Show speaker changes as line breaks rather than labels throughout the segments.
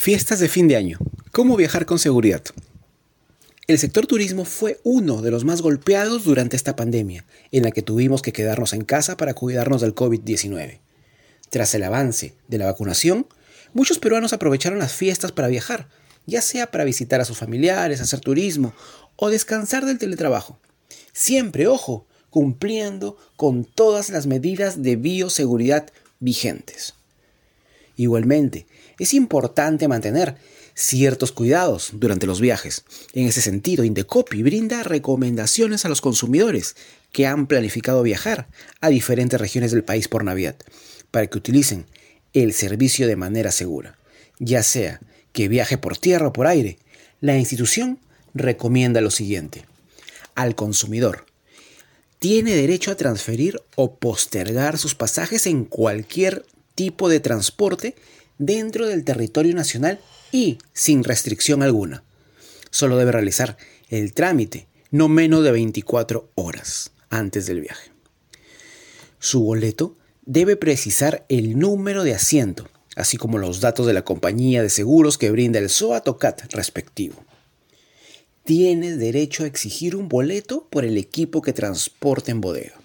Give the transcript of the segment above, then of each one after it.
Fiestas de fin de año. ¿Cómo viajar con seguridad? El sector turismo fue uno de los más golpeados durante esta pandemia, en la que tuvimos que quedarnos en casa para cuidarnos del COVID-19. Tras el avance de la vacunación, muchos peruanos aprovecharon las fiestas para viajar, ya sea para visitar a sus familiares, hacer turismo o descansar del teletrabajo. Siempre, ojo, cumpliendo con todas las medidas de bioseguridad vigentes. Igualmente, es importante mantener ciertos cuidados durante los viajes. En ese sentido, Indecopi brinda recomendaciones a los consumidores que han planificado viajar a diferentes regiones del país por Navidad para que utilicen el servicio de manera segura. Ya sea que viaje por tierra o por aire, la institución recomienda lo siguiente. Al consumidor, tiene derecho a transferir o postergar sus pasajes en cualquier tipo de transporte dentro del territorio nacional y sin restricción alguna. Solo debe realizar el trámite no menos de 24 horas antes del viaje. Su boleto debe precisar el número de asiento, así como los datos de la compañía de seguros que brinda el SOAT o CAT respectivo. Tiene derecho a exigir un boleto por el equipo que transporte en bodega.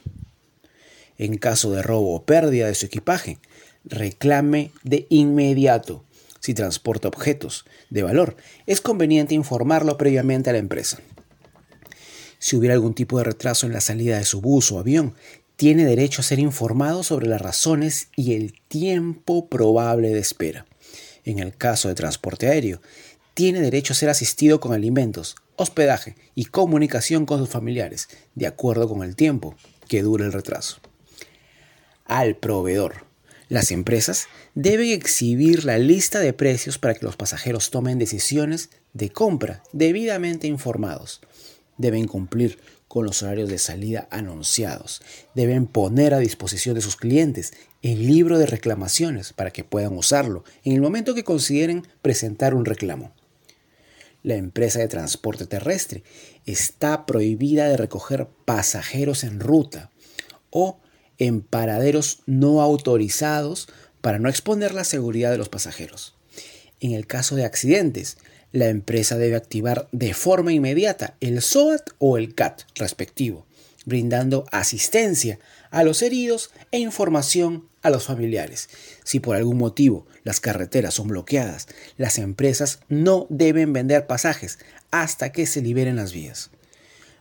En caso de robo o pérdida de su equipaje, reclame de inmediato. Si transporta objetos de valor, es conveniente informarlo previamente a la empresa. Si hubiera algún tipo de retraso en la salida de su bus o avión, tiene derecho a ser informado sobre las razones y el tiempo probable de espera. En el caso de transporte aéreo, tiene derecho a ser asistido con alimentos, hospedaje y comunicación con sus familiares, de acuerdo con el tiempo que dure el retraso. Al proveedor. Las empresas deben exhibir la lista de precios para que los pasajeros tomen decisiones de compra debidamente informados. Deben cumplir con los horarios de salida anunciados. Deben poner a disposición de sus clientes el libro de reclamaciones para que puedan usarlo en el momento que consideren presentar un reclamo. La empresa de transporte terrestre está prohibida de recoger pasajeros en ruta o en paraderos no autorizados para no exponer la seguridad de los pasajeros. En el caso de accidentes, la empresa debe activar de forma inmediata el SOAT o el CAT respectivo, brindando asistencia a los heridos e información a los familiares. Si por algún motivo las carreteras son bloqueadas, las empresas no deben vender pasajes hasta que se liberen las vías.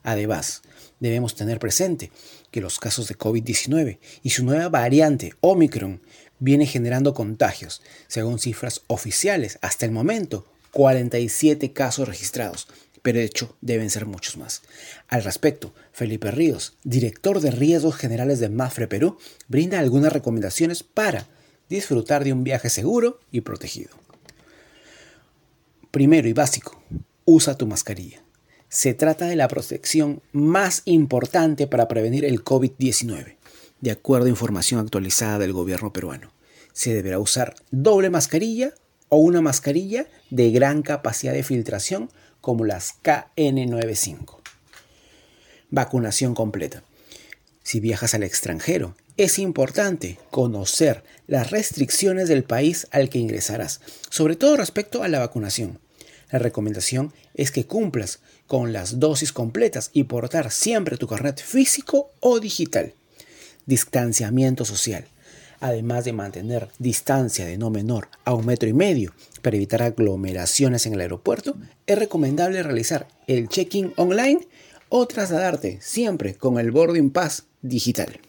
Además, debemos tener presente que los casos de COVID-19 y su nueva variante Omicron viene generando contagios. Según cifras oficiales, hasta el momento, 47 casos registrados, pero de hecho deben ser muchos más. Al respecto, Felipe Ríos, director de riesgos generales de Mafre Perú, brinda algunas recomendaciones para disfrutar de un viaje seguro y protegido. Primero y básico, usa tu mascarilla se trata de la protección más importante para prevenir el COVID-19, de acuerdo a información actualizada del gobierno peruano. Se deberá usar doble mascarilla o una mascarilla de gran capacidad de filtración como las KN95. Vacunación completa. Si viajas al extranjero, es importante conocer las restricciones del país al que ingresarás, sobre todo respecto a la vacunación. La recomendación es que cumplas con las dosis completas y portar siempre tu carnet físico o digital. Distanciamiento social. Además de mantener distancia de no menor a un metro y medio para evitar aglomeraciones en el aeropuerto, es recomendable realizar el check-in online o trasladarte siempre con el boarding pass digital.